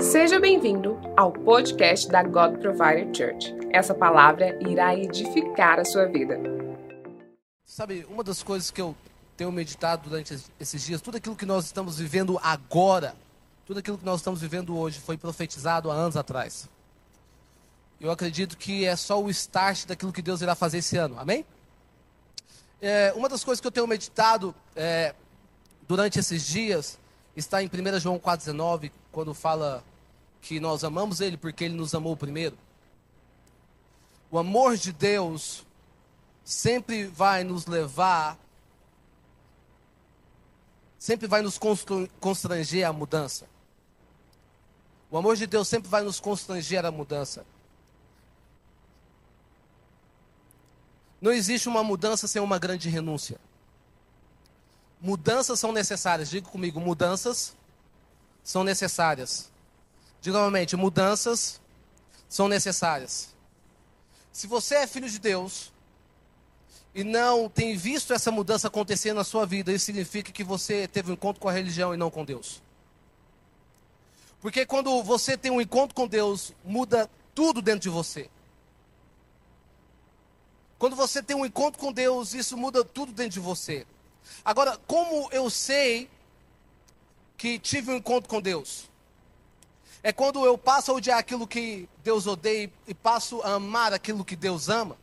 Seja bem-vindo ao podcast da God Provider Church. Essa palavra irá edificar a sua vida. Sabe, uma das coisas que eu tenho meditado durante esses dias, tudo aquilo que nós estamos vivendo agora, tudo aquilo que nós estamos vivendo hoje foi profetizado há anos atrás. Eu acredito que é só o start daquilo que Deus irá fazer esse ano. Amém? É, uma das coisas que eu tenho meditado é, durante esses dias está em 1 João 4,19, quando fala que nós amamos Ele porque Ele nos amou primeiro. O amor de Deus sempre vai nos levar, sempre vai nos constranger à mudança. O amor de Deus sempre vai nos constranger à mudança. Não existe uma mudança sem uma grande renúncia. Mudanças são necessárias. Diga comigo, mudanças são necessárias. Diga novamente, mudanças são necessárias. Se você é filho de Deus e não tem visto essa mudança acontecer na sua vida, isso significa que você teve um encontro com a religião e não com Deus. Porque quando você tem um encontro com Deus, muda tudo dentro de você. Quando você tem um encontro com Deus, isso muda tudo dentro de você. Agora, como eu sei que tive um encontro com Deus? É quando eu passo a odiar aquilo que Deus odeia e passo a amar aquilo que Deus ama.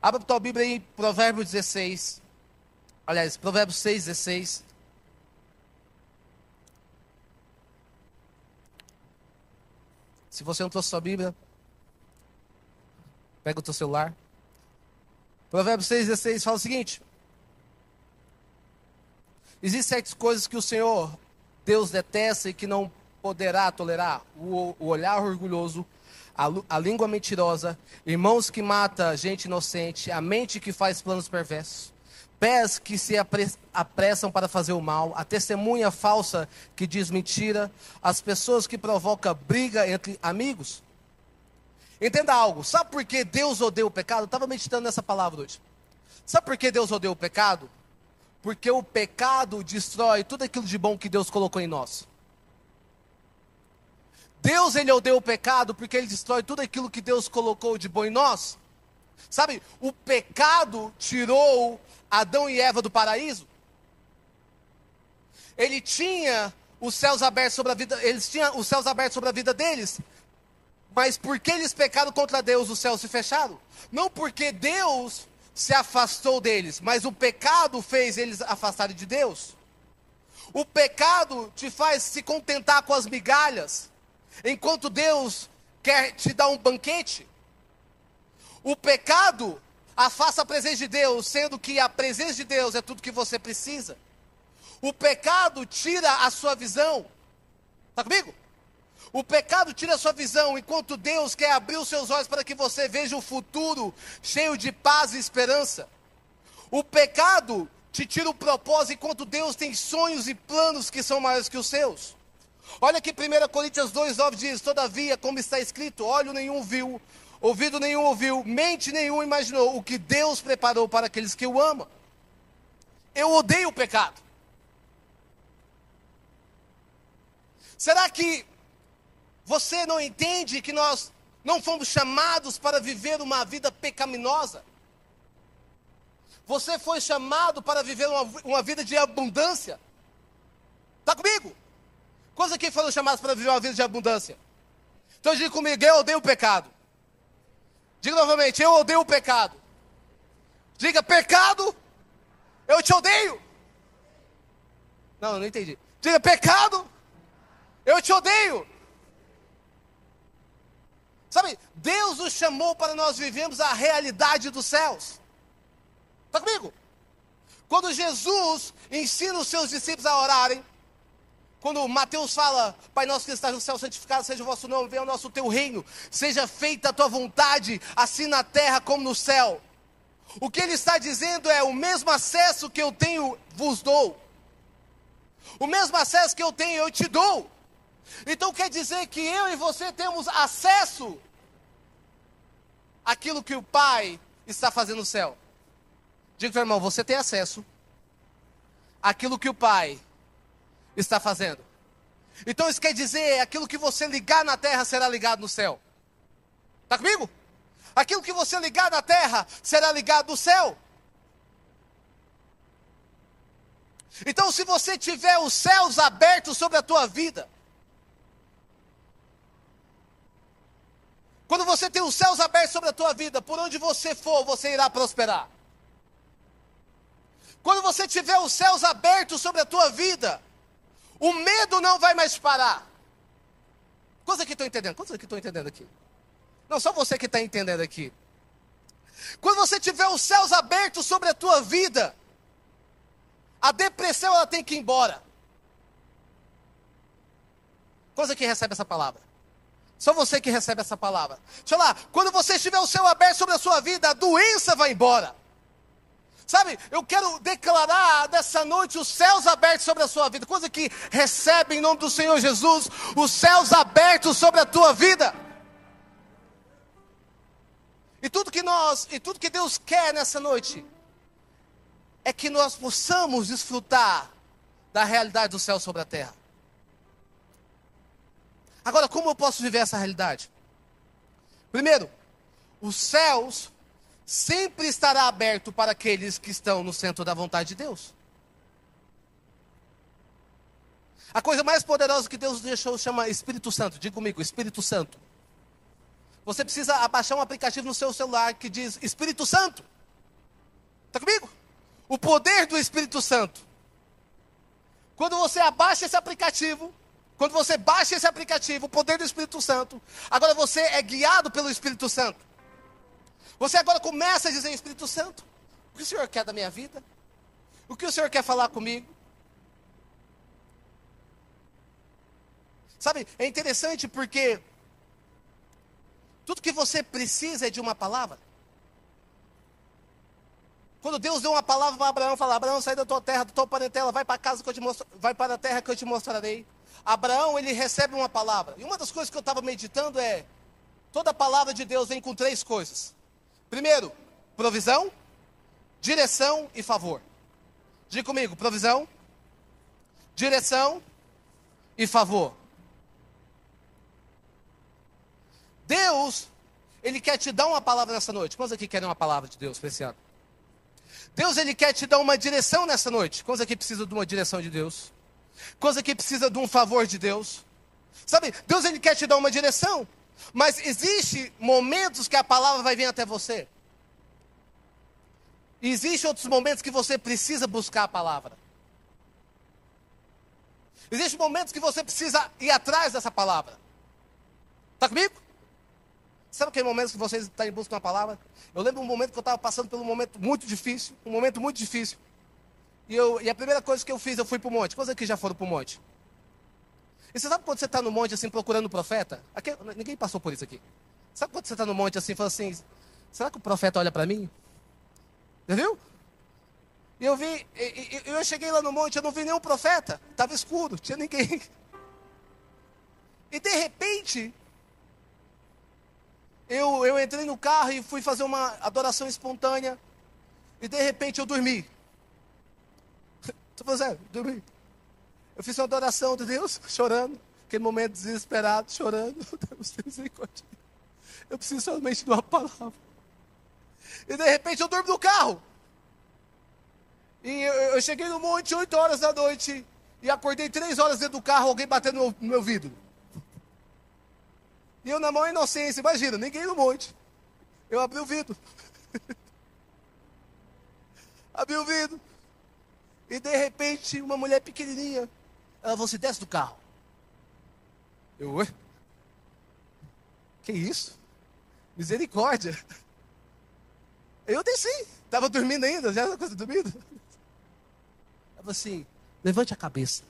Abra a tua Bíblia aí, Provérbios 16. Aliás, Provérbios 6, 16. Se você não trouxe sua Bíblia, pega o teu celular. Provérbios 6,16 fala o seguinte: Existem certas coisas que o Senhor, Deus, detesta e que não poderá tolerar: o, o olhar orgulhoso, a, a, língua mentirosa, irmãos que mata gente inocente, a mente que faz planos perversos, pés que se apressam para fazer o mal, a testemunha falsa que diz mentira, as pessoas que provocam briga entre amigos Entenda algo. Sabe por que Deus odeia o pecado? Eu estava meditando nessa palavra hoje. Sabe por que Deus odeia o pecado? Porque o pecado destrói tudo aquilo de bom que Deus colocou em nós. Deus ele odeia o pecado porque ele destrói tudo aquilo que Deus colocou de bom em nós. Sabe, o pecado tirou Adão e Eva do paraíso. Ele tinha os céus abertos sobre a vida, eles tinham os céus abertos sobre a vida deles, mas porque eles pecaram contra Deus, os céus se fecharam. Não porque Deus se afastou deles, mas o pecado fez eles afastarem de Deus. O pecado te faz se contentar com as migalhas, enquanto Deus quer te dar um banquete. O pecado afasta a presença de Deus, sendo que a presença de Deus é tudo que você precisa. O pecado tira a sua visão. Está comigo? O pecado tira a sua visão, enquanto Deus quer abrir os seus olhos para que você veja o futuro cheio de paz e esperança. O pecado te tira o propósito, enquanto Deus tem sonhos e planos que são maiores que os seus. Olha que 1 Coríntios 2,9 diz: Todavia, como está escrito, olho nenhum viu, ouvido nenhum ouviu, mente nenhum imaginou o que Deus preparou para aqueles que o amam. Eu odeio o pecado. Será que você não entende que nós não fomos chamados para viver uma vida pecaminosa? Você foi chamado para viver uma, uma vida de abundância. Está comigo? Quantos aqui foram chamados para viver uma vida de abundância? Então diga comigo, eu odeio o pecado. Diga novamente, eu odeio o pecado. Diga, pecado, eu te odeio. Não, não entendi. Diga, pecado, eu te odeio. Sabe, Deus nos chamou para nós vivermos a realidade dos céus. Está comigo? Quando Jesus ensina os seus discípulos a orarem, quando Mateus fala, Pai nosso que estás no céu, santificado seja o vosso nome, venha o nosso teu reino, seja feita a tua vontade, assim na terra como no céu. O que ele está dizendo é: o mesmo acesso que eu tenho, vos dou. O mesmo acesso que eu tenho, eu te dou. Então quer dizer que eu e você temos acesso àquilo que o Pai está fazendo no céu. Diga para o irmão, você tem acesso àquilo que o Pai está fazendo. Então isso quer dizer, aquilo que você ligar na terra será ligado no céu. Está comigo? Aquilo que você ligar na terra será ligado no céu. Então, se você tiver os céus abertos sobre a tua vida, quando você tem os céus abertos sobre a tua vida, por onde você for, você irá prosperar. Quando você tiver os céus abertos sobre a tua vida, o medo não vai mais parar. Quantos aqui estão entendendo? Quantos aqui estão entendendo aqui? Não, só você que está entendendo aqui. Quando você tiver os céus abertos sobre a tua vida, a depressão ela tem que ir embora. Quantos aqui recebe essa palavra? Só você que recebe essa palavra. Deixa eu lá, quando você tiver o céu aberto sobre a sua vida, a doença vai embora. Sabe, eu quero declarar nessa noite os céus abertos sobre a sua vida. Coisa que recebe em nome do Senhor Jesus, os céus abertos sobre a tua vida. E tudo que nós, e tudo que Deus quer nessa noite é que nós possamos desfrutar da realidade do céu sobre a terra. Agora, como eu posso viver essa realidade? Primeiro, os céus sempre estará aberto para aqueles que estão no centro da vontade de Deus. A coisa mais poderosa que Deus deixou chama Espírito Santo. Diga comigo, Espírito Santo. Você precisa abaixar um aplicativo no seu celular que diz Espírito Santo. Está comigo? O poder do Espírito Santo. Quando você abaixa esse aplicativo, quando você baixa esse aplicativo, o poder do Espírito Santo, agora você é guiado pelo Espírito Santo. Você agora começa a dizer, Espírito Santo, o que o Senhor quer da minha vida? O que o Senhor quer falar comigo? Sabe, é interessante porque tudo que você precisa é de uma palavra. Quando Deus deu uma palavra para Abraão, fala: Abraão, sai da tua terra, da tua parentela, vai para casa que eu te mostro, vai para a terra que eu te mostrarei. Abraão, ele recebe uma palavra. E uma das coisas que eu estava meditando é: toda palavra de Deus vem com três coisas. Primeiro, provisão, direção e favor. Diga comigo, provisão, direção e favor. Deus, Ele quer te dar uma palavra nessa noite. Quantos aqui querem uma palavra de Deus para esse ano? Deus, Ele quer te dar uma direção nessa noite. Quantos aqui precisam de uma direção de Deus? Quantos aqui precisam de um favor de Deus? Sabe, Deus, Ele quer te dar uma direção. Mas existe momentos que a palavra vai vir até você. E existe outros momentos que você precisa buscar a palavra. Existem momentos que você precisa ir atrás dessa palavra. Está comigo? Sabe aquele momento que você está em busca de uma palavra? Eu lembro um momento que eu estava passando por um momento muito difícil, um momento muito difícil. E, eu, e a primeira coisa que eu fiz, eu fui para o monte. Quantos aqui já foram para o monte? E você sabe quando você está no monte assim procurando o profeta? Aqui, ninguém passou por isso aqui. Sabe quando você está no monte assim, fala assim, será que o profeta olha para mim? Você viu? E eu vi, e, eu cheguei lá no monte, eu não vi nenhum profeta, estava escuro, tinha ninguém. E de repente, eu, eu entrei no carro e fui fazer uma adoração espontânea. E de repente eu dormi. Estou fazendo, dormi. Eu fiz uma adoração de Deus, chorando. Aquele momento desesperado, chorando. Deus, tem misericórdia. Eu preciso somente de uma palavra. E de repente eu durmo no carro. E eu, eu cheguei no monte 8 horas da noite. E acordei 3 horas dentro do carro, alguém batendo no meu, no meu vidro. E eu na maior inocência, imagina, ninguém no monte. Eu abri o vidro. abri o vidro. E de repente, uma mulher pequenininha, ela falou assim, desce do carro. Eu, ué? Que isso? Misericórdia. Eu desci, estava dormindo ainda, já era coisa dormindo. Ela falou assim, levante a cabeça.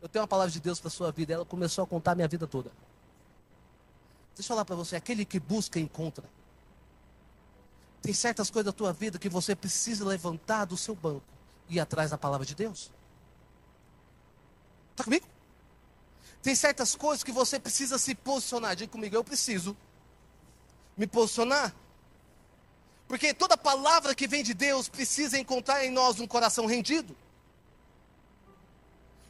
Eu tenho uma palavra de Deus para sua vida. Ela começou a contar a minha vida toda. Deixa eu falar para você, aquele que busca, encontra. Tem certas coisas da tua vida que você precisa levantar do seu banco ir atrás da palavra de Deus. Está comigo? Tem certas coisas que você precisa se posicionar. Diga comigo, eu preciso me posicionar. Porque toda palavra que vem de Deus precisa encontrar em nós um coração rendido.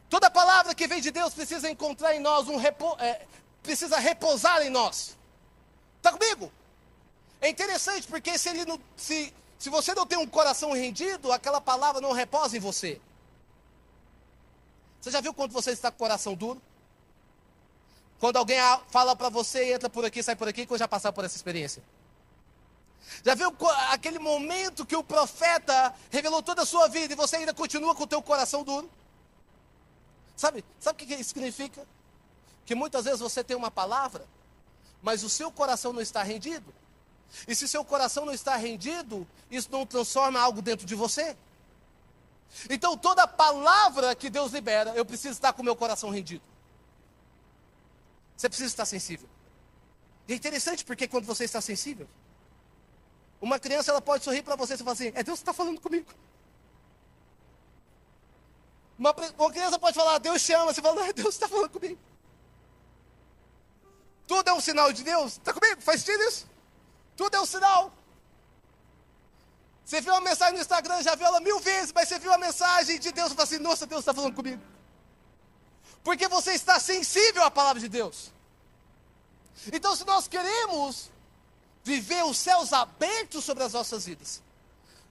Toda palavra que vem de Deus precisa encontrar em nós um repo, é, precisa repousar em nós. Está comigo? É interessante porque se, ele não, se, se você não tem um coração rendido, aquela palavra não reposa em você. Você já viu quando você está com o coração duro? Quando alguém fala para você, entra por aqui, sai por aqui, que eu já passar por essa experiência. Já viu aquele momento que o profeta revelou toda a sua vida e você ainda continua com o teu coração duro? Sabe, sabe o que isso significa? Que muitas vezes você tem uma palavra, mas o seu coração não está rendido. E se seu coração não está rendido, isso não transforma algo dentro de você. Então toda palavra que Deus libera, eu preciso estar com o meu coração rendido. Você precisa estar sensível. E é interessante porque quando você está sensível, uma criança ela pode sorrir para você e falar assim: é Deus que está falando comigo. Uma, uma, criança pode falar: Deus te ama. Você fala: é Deus está falando comigo. Tudo é um sinal de Deus. Está comigo? Faz sentido isso? Tudo é um sinal. Você viu uma mensagem no Instagram, já viu ela mil vezes, mas você viu a mensagem de Deus e fala assim: Nossa, Deus está falando comigo. Porque você está sensível à palavra de Deus. Então, se nós queremos viver os céus abertos sobre as nossas vidas,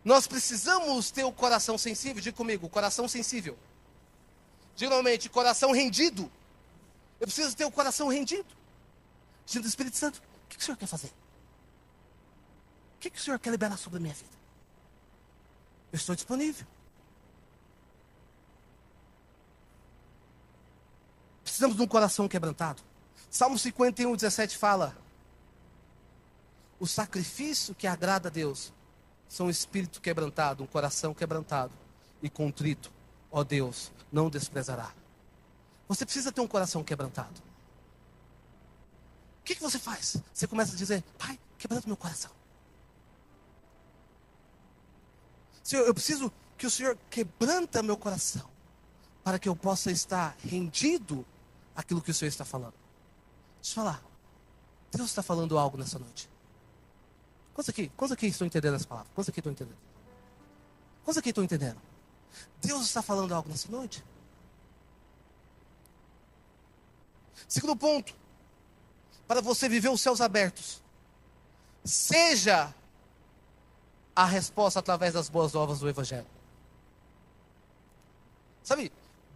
nós precisamos ter o coração sensível. Diga comigo, coração sensível. Geralmente, coração rendido. Eu preciso ter o coração rendido. Dizendo, Espírito Santo, o que o Senhor quer fazer? O que, que o Senhor quer liberar sobre a minha vida? Eu estou disponível. Precisamos de um coração quebrantado. Salmo 51, 17 fala: O sacrifício que agrada a Deus são um espírito quebrantado, um coração quebrantado e contrito. Ó Deus, não desprezará. Você precisa ter um coração quebrantado. O que, que você faz? Você começa a dizer: Pai, quebranta meu coração. Senhor, eu preciso que o Senhor quebranta meu coração para que eu possa estar rendido àquilo que o Senhor está falando. Deixa eu falar. Deus está falando algo nessa noite. Quantos aqui, quantos aqui estão entendendo essa palavra? Quantos aqui estão entendendo? Quantos aqui estão entendendo? Deus está falando algo nessa noite? Segundo ponto, para você viver os céus abertos, seja a resposta através das boas novas do Evangelho. Sabe,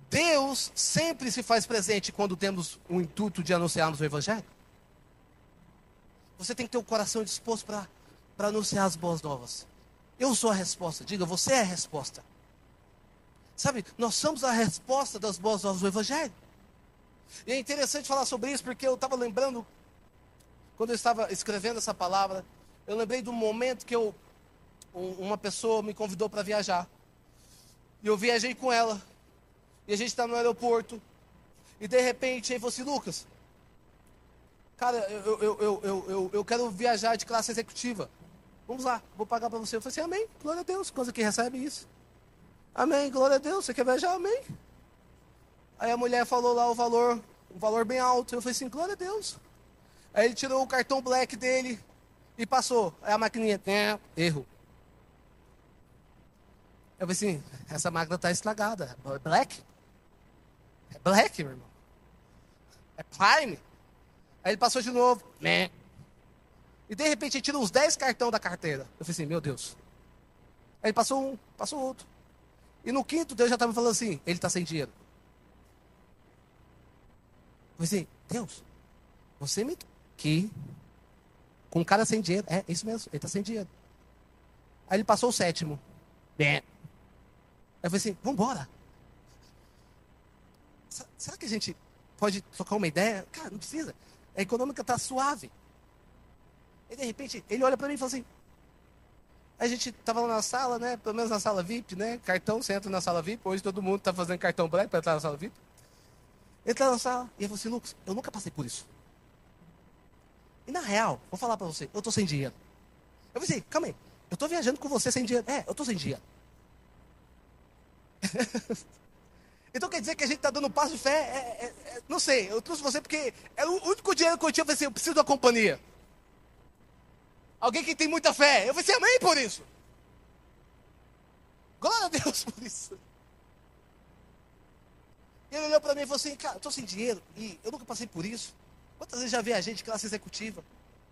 Deus sempre se faz presente quando temos o intuito de anunciarmos o Evangelho. Você tem que ter o coração disposto para anunciar as boas novas. Eu sou a resposta. Diga, você é a resposta. Sabe, nós somos a resposta das boas novas do Evangelho. E é interessante falar sobre isso porque eu estava lembrando, quando eu estava escrevendo essa palavra, eu lembrei do momento que eu uma pessoa me convidou para viajar. E eu viajei com ela. E a gente está no aeroporto. E de repente ele falou assim, Lucas, cara, eu, eu, eu, eu, eu, eu quero viajar de classe executiva. Vamos lá, vou pagar para você. Eu falei assim, amém, glória a Deus. Quantos que recebe isso? Amém, glória a Deus. Você quer viajar? Amém. Aí a mulher falou lá o valor, um valor bem alto. Eu falei assim, glória a Deus. Aí ele tirou o cartão black dele e passou. Aí a maquininha, erro. Eu falei assim, essa máquina está estragada. É black? É black, meu irmão. É prime. Aí ele passou de novo. Né? E de repente ele tira uns 10 cartões da carteira. Eu falei assim, meu Deus. Aí ele passou um, passou outro. E no quinto, Deus já estava falando assim, ele está sem dinheiro. Eu falei assim, Deus, você me aqui com um cara sem dinheiro. É, isso mesmo, ele está sem dinheiro. Aí ele passou o sétimo. Bem, eu falei assim, vamos embora. Será que a gente pode trocar uma ideia? Cara, não precisa. A econômica está suave. E de repente, ele olha para mim e fala assim, a gente estava lá na sala, né? Pelo menos na sala VIP, né? Cartão, você entra na sala VIP. Hoje todo mundo está fazendo cartão black para entrar na sala VIP. Entra na sala e ele falou assim, Lucas, eu nunca passei por isso. E na real, vou falar para você, eu estou sem dinheiro. Eu falei assim, calma aí, eu estou viajando com você sem dinheiro. É, eu estou sem dinheiro. então quer dizer que a gente está dando um passo de fé? É, é, é, não sei, eu trouxe você porque é o único dinheiro que eu tinha. Eu falei assim, eu preciso da companhia. Alguém que tem muita fé. Eu falei assim, amém por isso. Glória a Deus por isso. Ele olhou para mim e falou assim, cara, eu tô sem dinheiro e eu nunca passei por isso. Quantas vezes já vi a gente classe executiva?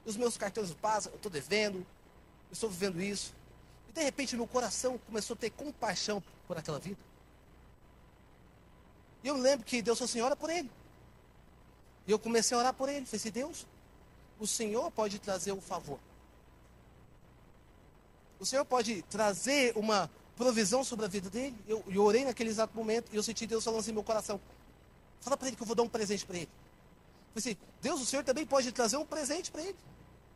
Os meus cartões passam, eu estou devendo, eu estou vivendo isso. E de repente meu coração começou a ter compaixão por aquela vida. E eu lembro que Deus falou assim, ora por ele. E eu comecei a orar por ele. Falei assim, Deus, o Senhor pode trazer um favor. O Senhor pode trazer uma provisão sobre a vida dele. Eu, eu orei naquele exato momento e eu senti Deus falando assim meu coração. Fala para ele que eu vou dar um presente para ele. Eu pensei, Deus, o Senhor também pode trazer um presente para ele.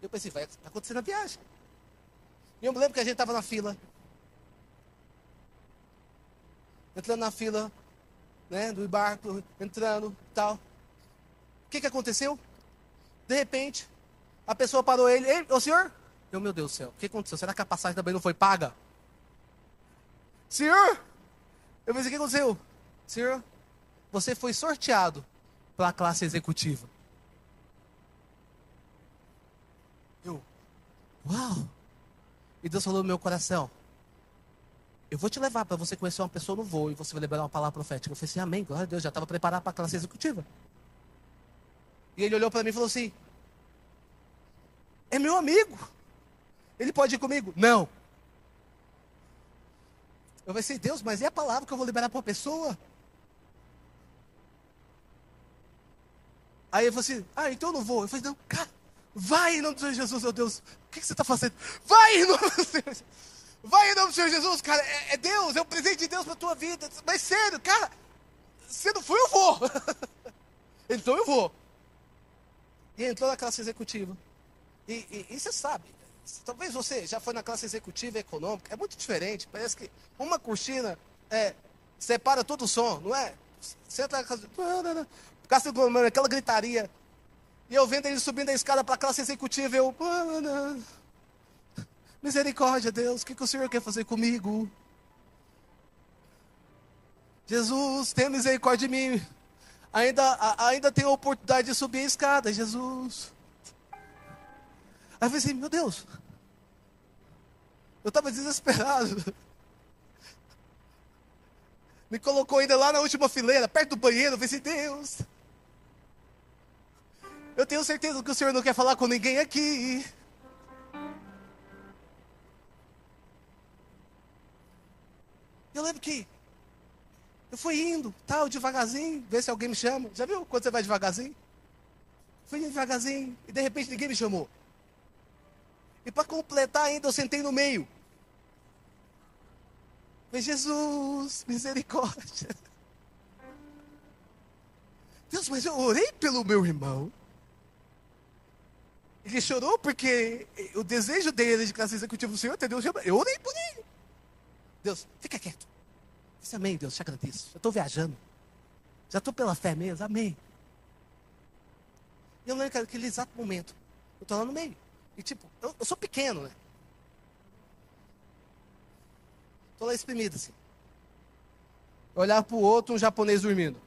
Eu pensei, vai acontecer na viagem. E eu me lembro que a gente estava na fila. Entrando na fila, né, do barco, entrando tal. O que, que aconteceu? De repente, a pessoa parou ele. Ei, o senhor? Eu, meu Deus do céu, o que aconteceu? Será que a passagem também não foi paga? Senhor? Eu pensei, o que aconteceu? Senhor, você foi sorteado para a classe executiva. Eu, uau! E Deus falou no meu coração: Eu vou te levar para você conhecer uma pessoa no voo e você vai liberar uma palavra profética. Eu falei assim: Amém, glória a Deus, já estava preparado para a classe executiva. E ele olhou para mim e falou assim: É meu amigo. Ele pode ir comigo? Não. Eu falei assim, Deus, mas e a palavra que eu vou liberar para uma pessoa? Aí ele falou assim, ah, então eu não vou. Eu falei, não, cara, vai em nome do Senhor Jesus, meu Deus. O que, você está fazendo? Vai em nome do Senhor Jesus. Vai em nome do Senhor Jesus, cara. É, é Deus, é o presente de Deus para tua vida. Mas sério, cara, se não for, eu vou. então eu vou. E entrou na classe executiva. E, e, e você sabe, talvez você já foi na classe executiva econômica, é muito diferente. Parece que uma cortina é, separa todo o som, não é? Você entra na casa, aquela gritaria. E eu vendo ele subindo a escada para a classe executiva, eu. Misericórdia, Deus, o que, que o Senhor quer fazer comigo? Jesus, tenha misericórdia de mim. Ainda, ainda tenho a oportunidade de subir a escada, Jesus. Aí eu falei assim, meu Deus. Eu estava desesperado. Me colocou ainda lá na última fileira, perto do banheiro. Eu falei assim, Deus. Eu tenho certeza que o Senhor não quer falar com ninguém aqui. Eu lembro que eu fui indo, tal, devagarzinho, ver se alguém me chama. Já viu quando você vai devagarzinho? Fui devagarzinho e de repente ninguém me chamou. E para completar ainda, eu sentei no meio. Falei, Jesus, misericórdia. Deus, mas eu orei pelo meu irmão. Ele chorou porque o desejo dele de classe executiva do Senhor, entendeu? Eu orei por ele. Deus, fica quieto. Disse amém, Deus, te agradeço. Eu estou viajando. Já estou pela fé mesmo, amém. E eu lembro que naquele exato momento, eu estou lá no meio. E tipo, eu, eu sou pequeno, né? Estou lá exprimido assim. Olhava para o outro, um japonês dormindo.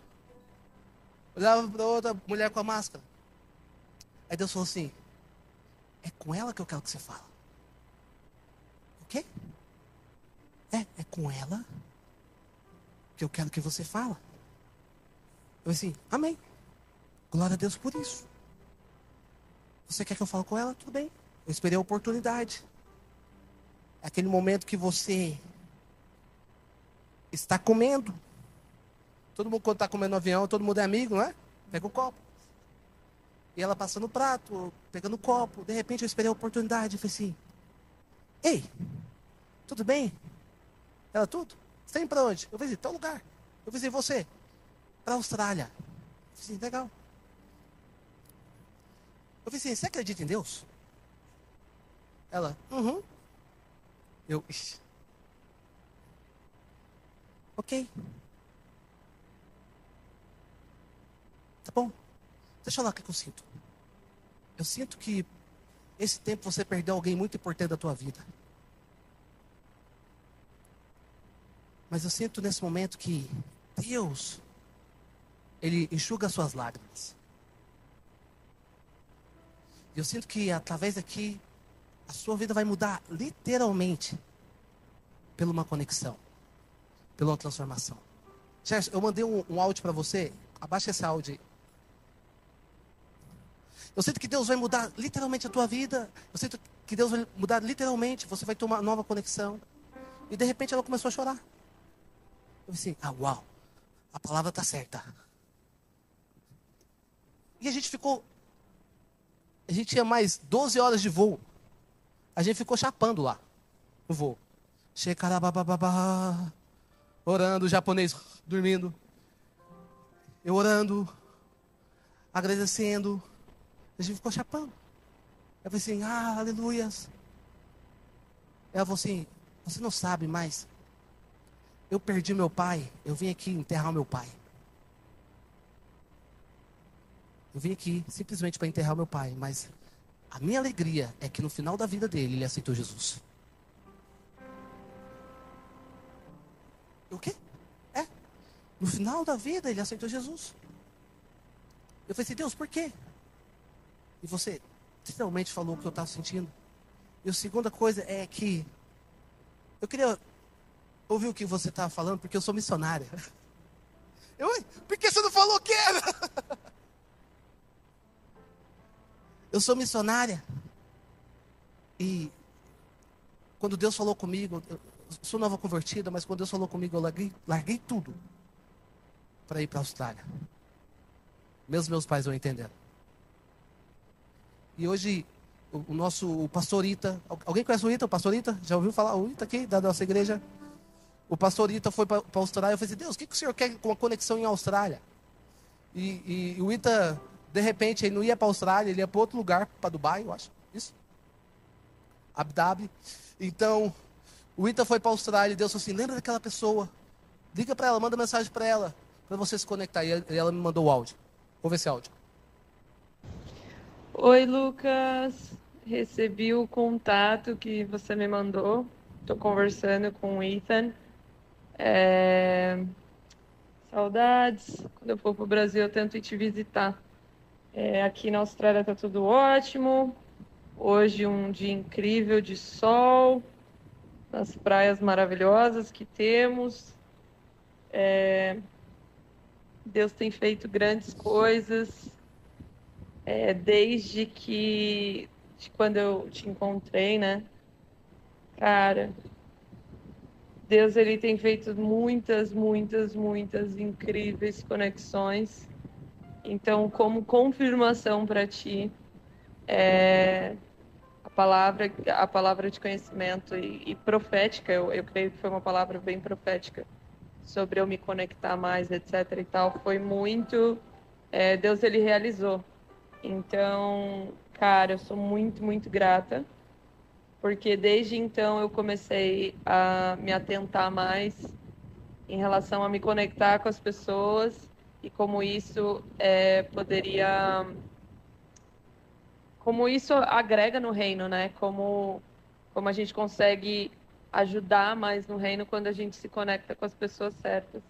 Olhava para outra mulher com a máscara. Aí Deus falou assim: É com ela que eu quero que você fala. O quê? É, é com ela que eu quero que você fala. Eu assim, amém. Glória a Deus por isso. Você quer que eu fale com ela? Tudo bem. Eu esperei a oportunidade. É aquele momento que você está comendo. Todo mundo, quando está comendo no avião, todo mundo é amigo, não é? Pega o copo. E ela passando prato, pegando copo. De repente eu esperei a oportunidade. e falei assim: Ei, tudo bem? Ela, tudo? Você está indo para onde? Eu falei assim: tal lugar. Eu assim: você? Para a Austrália. Eu falei assim: legal. Eu falei assim, você acredita em Deus? Ela, uhum. Eu, Ixi. ok. Tá bom. Deixa lá o que eu sinto. Eu sinto que esse tempo você perdeu alguém muito importante da tua vida. Mas eu sinto nesse momento que Deus, Ele enxuga suas lágrimas. Eu sinto que através daqui a sua vida vai mudar literalmente pela uma conexão, pela uma transformação. Sérgio, eu mandei um, um áudio para você. Abaixa esse áudio aí. Eu sinto que Deus vai mudar literalmente a tua vida. Eu sinto que Deus vai mudar literalmente. Você vai ter uma nova conexão. E de repente ela começou a chorar. Eu disse, ah, uau, a palavra está certa. E a gente ficou. A gente tinha mais 12 horas de voo. A gente ficou chapando lá no voo. Shekarabababá. Orando, o japonês dormindo. Eu orando, agradecendo. A gente ficou chapando. Eu falei assim, ah, aleluias. Ela falou assim, você não sabe mais. Eu perdi meu pai, eu vim aqui enterrar meu pai. Eu vim aqui simplesmente para enterrar meu pai, mas a minha alegria é que no final da vida dele ele aceitou Jesus. O quê? É. No final da vida ele aceitou Jesus. Eu falei assim, Deus, por quê? E você literalmente falou o que eu estava sentindo. E a segunda coisa é que eu queria ouvir o que você estava falando, porque eu sou missionária. Eu, por que você não falou que era? Eu sou missionária. E quando Deus falou comigo, eu sou nova convertida, mas quando Deus falou comigo, eu larguei, larguei tudo para ir para a Austrália. Mesmo meus pais não entenderam. E hoje, o, o nosso o pastor Ita, alguém conhece o Ita, o pastor Ita? Já ouviu falar o Ita aqui, da nossa igreja? O pastor Ita foi para a Austrália. Eu falei assim, Deus, o que, que o senhor quer com a conexão em Austrália? E, e, e o Ita, de repente, ele não ia para a Austrália, ele ia para outro lugar, para Dubai, eu acho. Isso? Abu Dhabi. Então, o Ita foi para a Austrália e Deus falou assim: lembra daquela pessoa? Liga para ela, manda mensagem para ela, para você se conectar. E ela me mandou o áudio. Vou ver esse áudio. Oi, Lucas. Recebi o contato que você me mandou. Estou conversando com o Ethan. É... Saudades. Quando eu for para o Brasil, eu tento ir te visitar. É, aqui na Austrália está tudo ótimo. Hoje um dia incrível de sol, nas praias maravilhosas que temos. É... Deus tem feito grandes coisas é, desde que de quando eu te encontrei, né? Cara, Deus ele tem feito muitas, muitas, muitas incríveis conexões. Então, como confirmação para ti, é, a palavra, a palavra de conhecimento e, e profética, eu, eu creio que foi uma palavra bem profética sobre eu me conectar mais, etc. E tal, foi muito. É, Deus ele realizou então, cara, eu sou muito, muito grata, porque desde então eu comecei a me atentar mais em relação a me conectar com as pessoas e como isso é, poderia. Como isso agrega no reino, né? Como, como a gente consegue ajudar mais no reino quando a gente se conecta com as pessoas certas.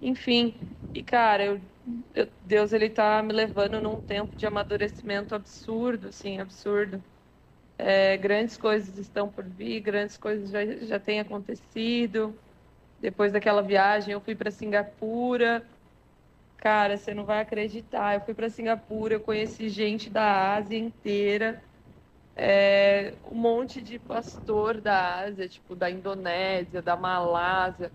Enfim, e cara, eu, Deus ele tá me levando num tempo de amadurecimento absurdo, assim, absurdo. É, grandes coisas estão por vir, grandes coisas já, já têm acontecido. Depois daquela viagem, eu fui para Singapura. Cara, você não vai acreditar. Eu fui para Singapura, eu conheci gente da Ásia inteira. É, um monte de pastor da Ásia, tipo da Indonésia, da Malásia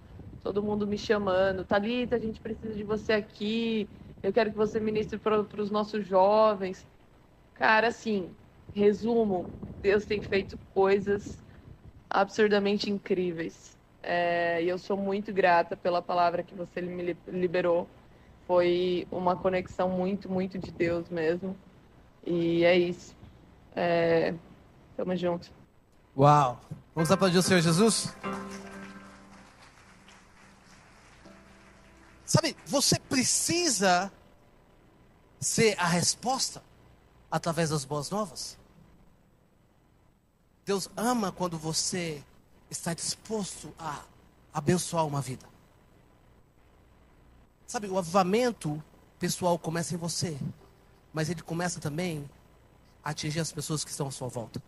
todo mundo me chamando, Talita, a gente precisa de você aqui, eu quero que você ministre para os nossos jovens. Cara, assim, resumo, Deus tem feito coisas absurdamente incríveis. É, e eu sou muito grata pela palavra que você me liberou. Foi uma conexão muito, muito de Deus mesmo. E é isso. É, tamo junto. Uau! Vamos aplaudir o Senhor Jesus? Sabe, você precisa ser a resposta através das boas novas. Deus ama quando você está disposto a abençoar uma vida. Sabe, o avivamento pessoal começa em você, mas ele começa também a atingir as pessoas que estão à sua volta.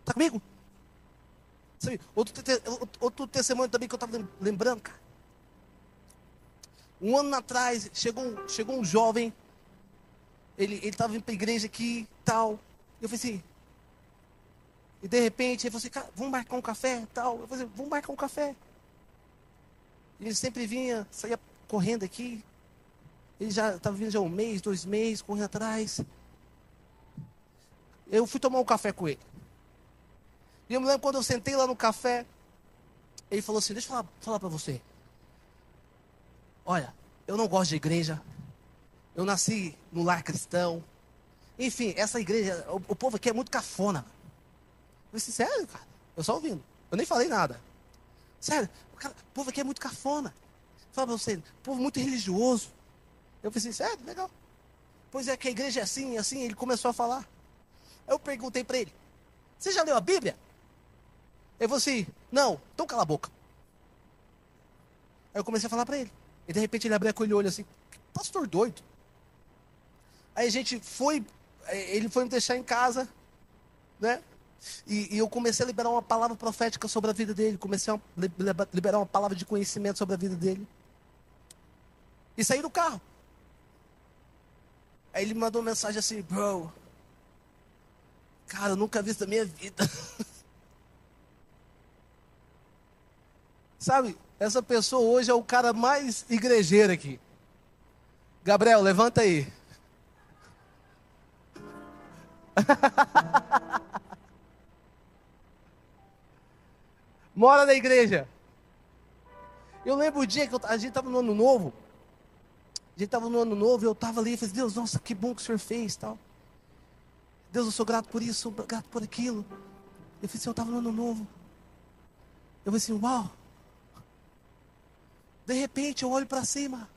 Está comigo? Sabe, outro, outro testemunho também que eu estava lembrando, cara. Um ano atrás, chegou, chegou um jovem, ele estava indo para a igreja aqui tal. Eu falei assim, e de repente ele falou assim, vamos marcar um café tal. Eu falei assim, vamos marcar um café. Ele sempre vinha, saía correndo aqui. Ele já estava vindo já um mês, dois meses, correndo atrás. Eu fui tomar um café com ele. E eu me lembro quando eu sentei lá no café, ele falou assim, deixa eu falar, falar para você. Olha, eu não gosto de igreja. Eu nasci no lar cristão. Enfim, essa igreja, o, o povo aqui é muito cafona. Eu disse, sério, cara? Eu só ouvindo. Eu nem falei nada. Sério, o, cara, o povo aqui é muito cafona. Fala pra você, povo muito religioso. Eu falei sério, legal. Pois é que a igreja é assim, assim, ele começou a falar. Eu perguntei para ele, você já leu a Bíblia? Ele falou assim, não, então cala a boca. Aí eu comecei a falar para ele. E de repente ele abriu o olho assim, pastor doido. Aí a gente foi, eh, ele foi me deixar em casa, né? E, e, eu comecei a liberar uma palavra profética sobre a vida dele, comecei a liberar uma palavra de conhecimento sobre a vida dele. E saí do carro. Aí ele me mandou uma mensagem assim, bro, cara, eu nunca vi isso na minha vida. Sabe, essa pessoa hoje é o cara mais igrejeiro aqui. Gabriel, levanta aí. Mora na igreja. Eu lembro o dia que eu, a gente estava no ano novo. A gente estava no ano novo e eu estava ali e falei, Deus, nossa, que bom que o Senhor fez tal. Deus, eu sou grato por isso, sou grato por aquilo. Eu falei assim, eu estava no ano novo. Eu falei assim, uau. De repente eu olho para cima.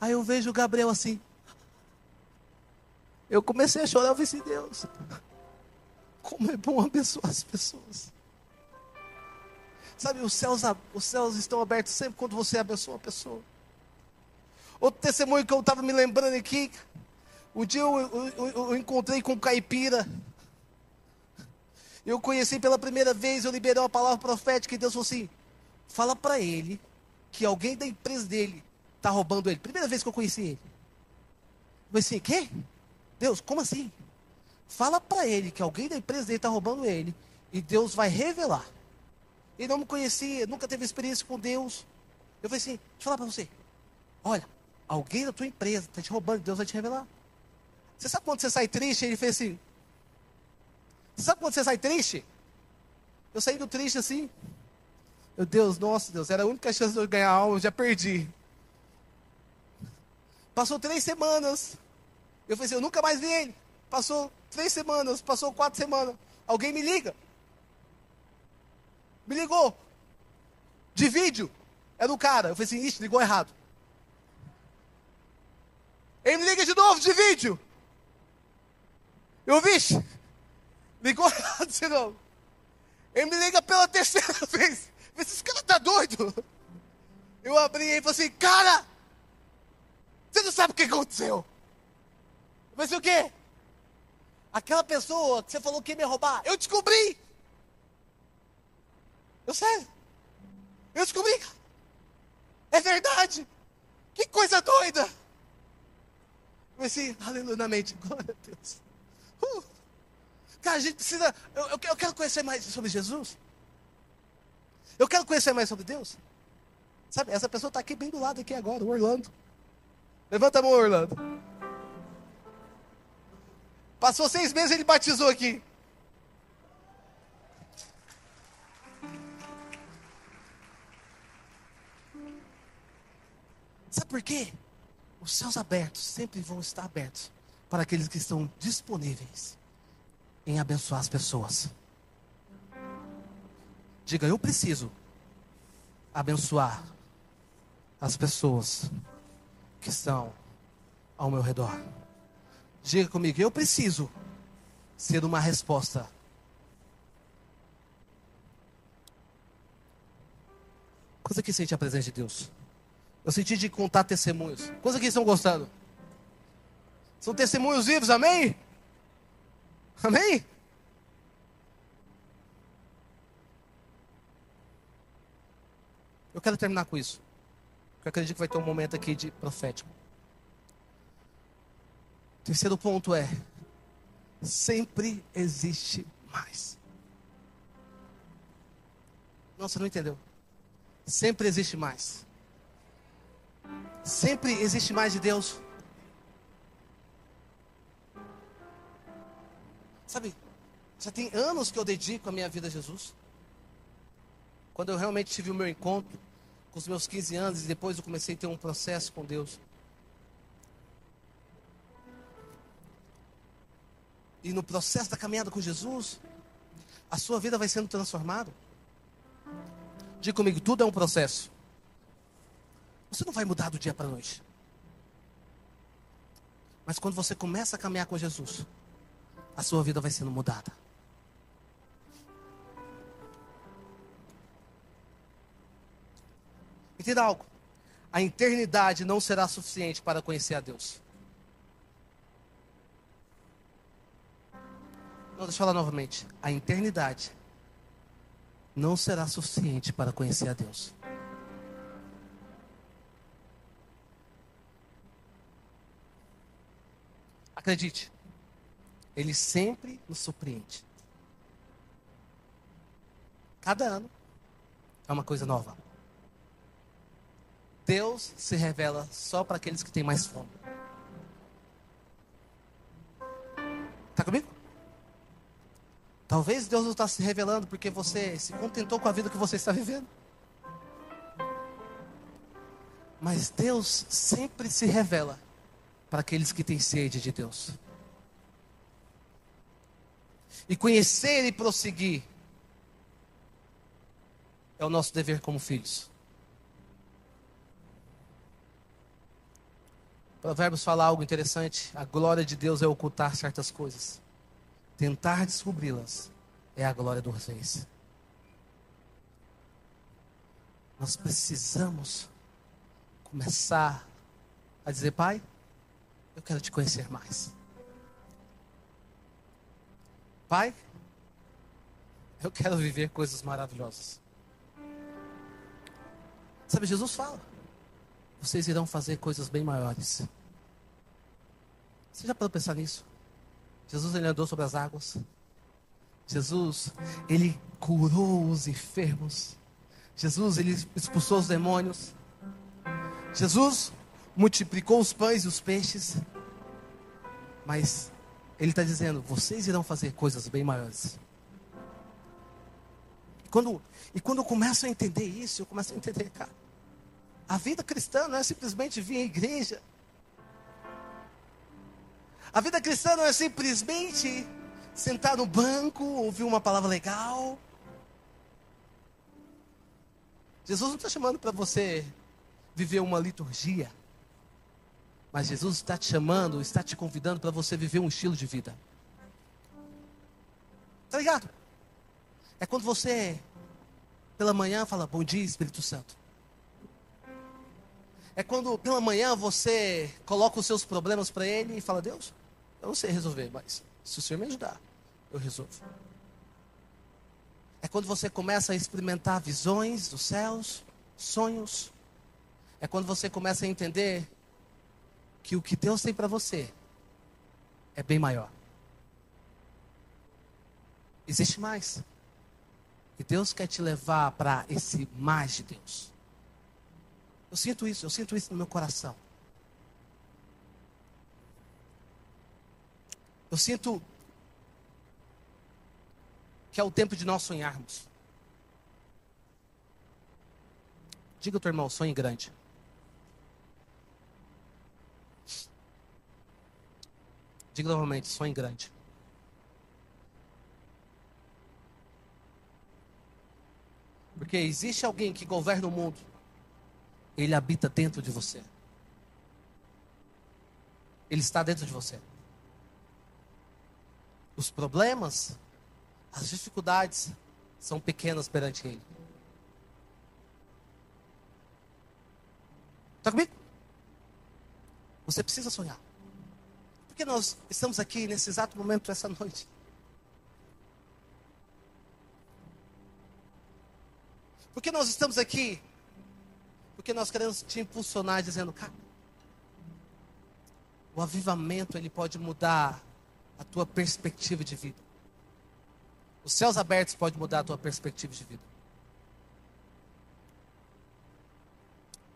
Aí eu vejo o Gabriel assim. Eu comecei a chorar, eu falei assim, Deus, como é bom abençoar as pessoas. Sabe, os céus, os céus estão abertos sempre quando você abençoa a pessoa. Outro testemunho que eu estava me lembrando aqui. Um dia eu, eu, eu, encontrei com um caipira. Eu conheci pela primeira vez, eu liberei uma palavra profética e Deus falou assim: fala para ele que alguém da empresa dele está roubando ele. Primeira vez que eu conheci ele. Eu assim: quê? Deus, como assim? Fala para ele que alguém da empresa dele está roubando ele e Deus vai revelar. Ele não me conhecia, nunca teve experiência com Deus. Eu falei assim: deixa eu falar para você. Olha, alguém da tua empresa está te roubando, Deus vai te revelar. Você sabe quando você sai triste? Ele fez assim. Você sabe quando você sai triste? Eu saí do triste assim. Meu Deus, nossa Deus, era a única chance de eu ganhar alma, eu já perdi. Passou três semanas. Eu falei assim, eu nunca mais vi ele. Passou três semanas, passou quatro semanas. Alguém me liga. Me ligou. De vídeo. Era o cara. Eu falei assim, ixi, ligou errado. Ele me liga de novo, de vídeo. Eu, vixe, ligou errado de novo. Ele me liga pela terceira vez. Esse cara tá doido. Eu abri e falei assim, cara, você não sabe o que aconteceu. Eu falei o quê? Aquela pessoa que você falou que ia me roubar, eu descobri. Eu sei. Eu descobri. É verdade. Que coisa doida. Eu assim, aleluia na mente. Glória a Deus. Uh. Cara, a gente precisa. Eu, eu quero conhecer mais sobre Jesus. Eu quero conhecer mais sobre Deus. Sabe, essa pessoa está aqui bem do lado aqui agora, o Orlando. Levanta a mão, Orlando. Passou seis meses ele batizou aqui. Sabe por quê? Os céus abertos sempre vão estar abertos para aqueles que estão disponíveis em abençoar as pessoas. Diga, eu preciso abençoar as pessoas que estão ao meu redor. Diga comigo, eu preciso ser uma resposta. Quantos aqui sente a presença de Deus? Eu senti de contar testemunhos. Quantos aqui estão gostando? São testemunhos vivos, amém? Amém? Eu quero terminar com isso. Eu acredito que vai ter um momento aqui de profético. Terceiro ponto é: sempre existe mais. Você não entendeu. Sempre existe mais. Sempre existe mais de Deus. Sabe, já tem anos que eu dedico a minha vida a Jesus. Quando eu realmente tive o meu encontro, com os meus 15 anos, e depois eu comecei a ter um processo com Deus. E no processo da caminhada com Jesus, a sua vida vai sendo transformada. Diga comigo, tudo é um processo. Você não vai mudar do dia para a noite. Mas quando você começa a caminhar com Jesus, a sua vida vai sendo mudada. Entenda algo. A eternidade não será suficiente para conhecer a Deus. Não, deixa eu falar novamente. A eternidade não será suficiente para conhecer a Deus. Acredite, Ele sempre nos surpreende. Cada ano é uma coisa nova. Deus se revela só para aqueles que têm mais fome. Está comigo? Talvez Deus não está se revelando porque você se contentou com a vida que você está vivendo. Mas Deus sempre se revela para aqueles que têm sede de Deus. E conhecer e prosseguir é o nosso dever como filhos. Provérbios fala algo interessante. A glória de Deus é ocultar certas coisas. Tentar descobri-las é a glória dos reis. Nós precisamos começar a dizer, Pai, eu quero te conhecer mais. Pai, eu quero viver coisas maravilhosas. Sabe, Jesus fala: vocês irão fazer coisas bem maiores. Você já pode pensar nisso? Jesus ele andou sobre as águas. Jesus, ele curou os enfermos. Jesus, ele expulsou os demônios. Jesus multiplicou os pães e os peixes. Mas ele está dizendo: vocês irão fazer coisas bem maiores. Quando, e quando eu começo a entender isso, eu começo a entender, cara, a vida cristã não é simplesmente vir à igreja. A vida cristã não é simplesmente sentar no banco, ouvir uma palavra legal. Jesus não está chamando para você viver uma liturgia. Mas Jesus está te chamando, está te convidando para você viver um estilo de vida. Tá ligado? É quando você, pela manhã, fala: Bom dia, Espírito Santo. É quando pela manhã você coloca os seus problemas para Ele e fala: Deus, eu não sei resolver, mas se o Senhor me ajudar, eu resolvo. É quando você começa a experimentar visões dos céus, sonhos. É quando você começa a entender que o que Deus tem para você é bem maior. Existe mais. E Deus quer te levar para esse mais de Deus. Eu sinto isso, eu sinto isso no meu coração. Eu sinto que é o tempo de nós sonharmos. Diga ao teu irmão, sonhe grande. Diga novamente, sonhe grande. Porque existe alguém que governa o mundo. Ele habita dentro de você. Ele está dentro de você. Os problemas, as dificuldades são pequenas perante Ele. Está comigo? Você precisa sonhar. Por que nós estamos aqui nesse exato momento, essa noite? Por que nós estamos aqui? Porque nós queremos te impulsionar dizendo, cara, o avivamento ele pode mudar a tua perspectiva de vida. Os céus abertos podem mudar a tua perspectiva de vida.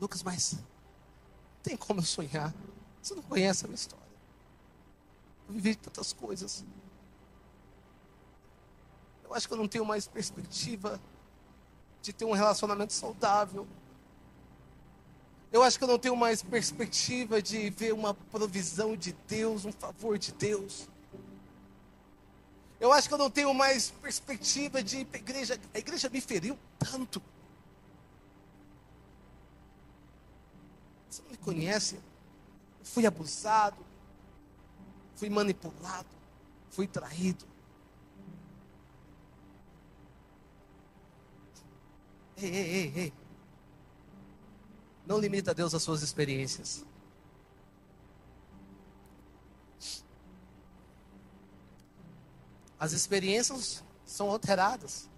Lucas, mas não tem como eu sonhar. Você não conhece a minha história. Eu vivi tantas coisas. Eu acho que eu não tenho mais perspectiva de ter um relacionamento saudável. Eu acho que eu não tenho mais perspectiva de ver uma provisão de Deus, um favor de Deus. Eu acho que eu não tenho mais perspectiva de ir para a igreja. A igreja me feriu tanto. Você não me conhece? Eu fui abusado, fui manipulado, fui traído. Ei, ei, ei, ei. Não limita Deus às suas experiências. As experiências são alteradas.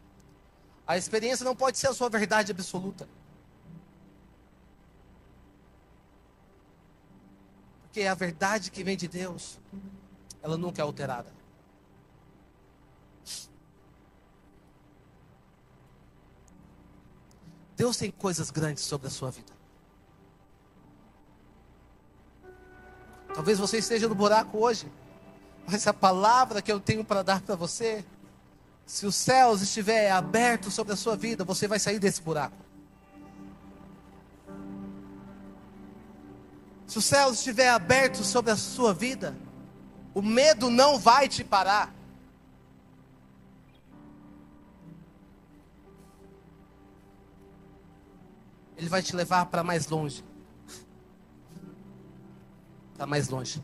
A experiência não pode ser a sua verdade absoluta. Porque a verdade que vem de Deus, ela nunca é alterada. Deus tem coisas grandes sobre a sua vida. Talvez você esteja no buraco hoje, mas a palavra que eu tenho para dar para você, se os céus estiverem abertos sobre a sua vida, você vai sair desse buraco. Se os céus estiverem abertos sobre a sua vida, o medo não vai te parar. Ele vai te levar para mais longe. Para mais longe.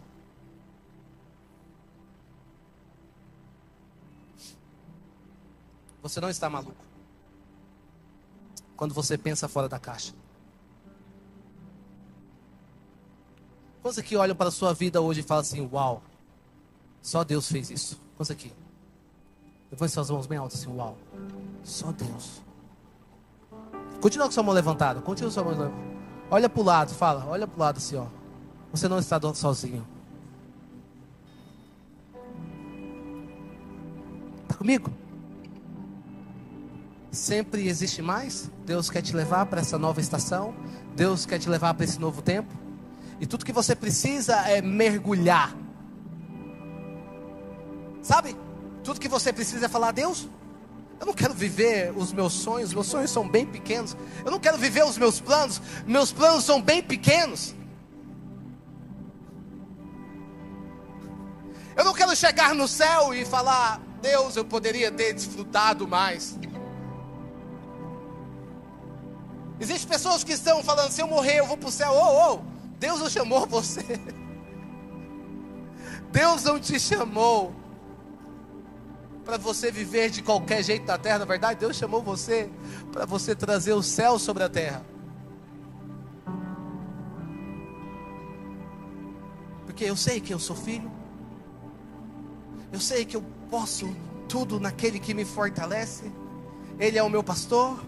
Você não está maluco. Quando você pensa fora da caixa. Quantos aqui olham para a sua vida hoje e falam assim: Uau, só Deus fez isso? Quantos aqui? Levante suas mãos bem altas assim: Uau, só Deus. Continua com sua mão levantada. Continua com sua mão levantada. Olha para o lado, fala. Olha para o lado assim, ó. Você não está sozinho. Está comigo? Sempre existe mais. Deus quer te levar para essa nova estação. Deus quer te levar para esse novo tempo. E tudo que você precisa é mergulhar. Sabe? Tudo que você precisa é falar: Deus, eu não quero viver os meus sonhos, meus sonhos são bem pequenos. Eu não quero viver os meus planos, meus planos são bem pequenos. Eu não quero chegar no céu e falar, Deus, eu poderia ter desfrutado mais. Existem pessoas que estão falando, se eu morrer, eu vou para o céu. Oh, oh, Deus não chamou você. Deus não te chamou para você viver de qualquer jeito na terra, na verdade, Deus chamou você para você trazer o céu sobre a terra. Porque eu sei que eu sou filho, eu sei que eu posso tudo naquele que me fortalece, Ele é o meu pastor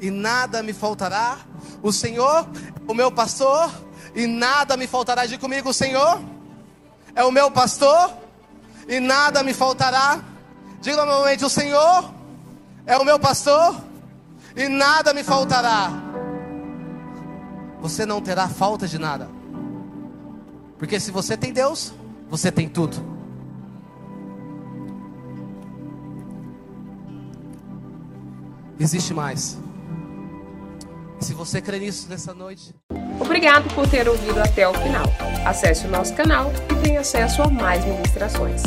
e nada me faltará. O Senhor é o meu pastor e nada me faltará. De comigo, o Senhor é o meu pastor e nada me faltará. Diga novamente: O Senhor é o meu pastor e nada me faltará. Você não terá falta de nada, porque se você tem Deus, você tem tudo. Existe mais. Se você crê nisso nessa noite. Obrigado por ter ouvido até o final. Acesse o nosso canal e tenha acesso a mais ministrações.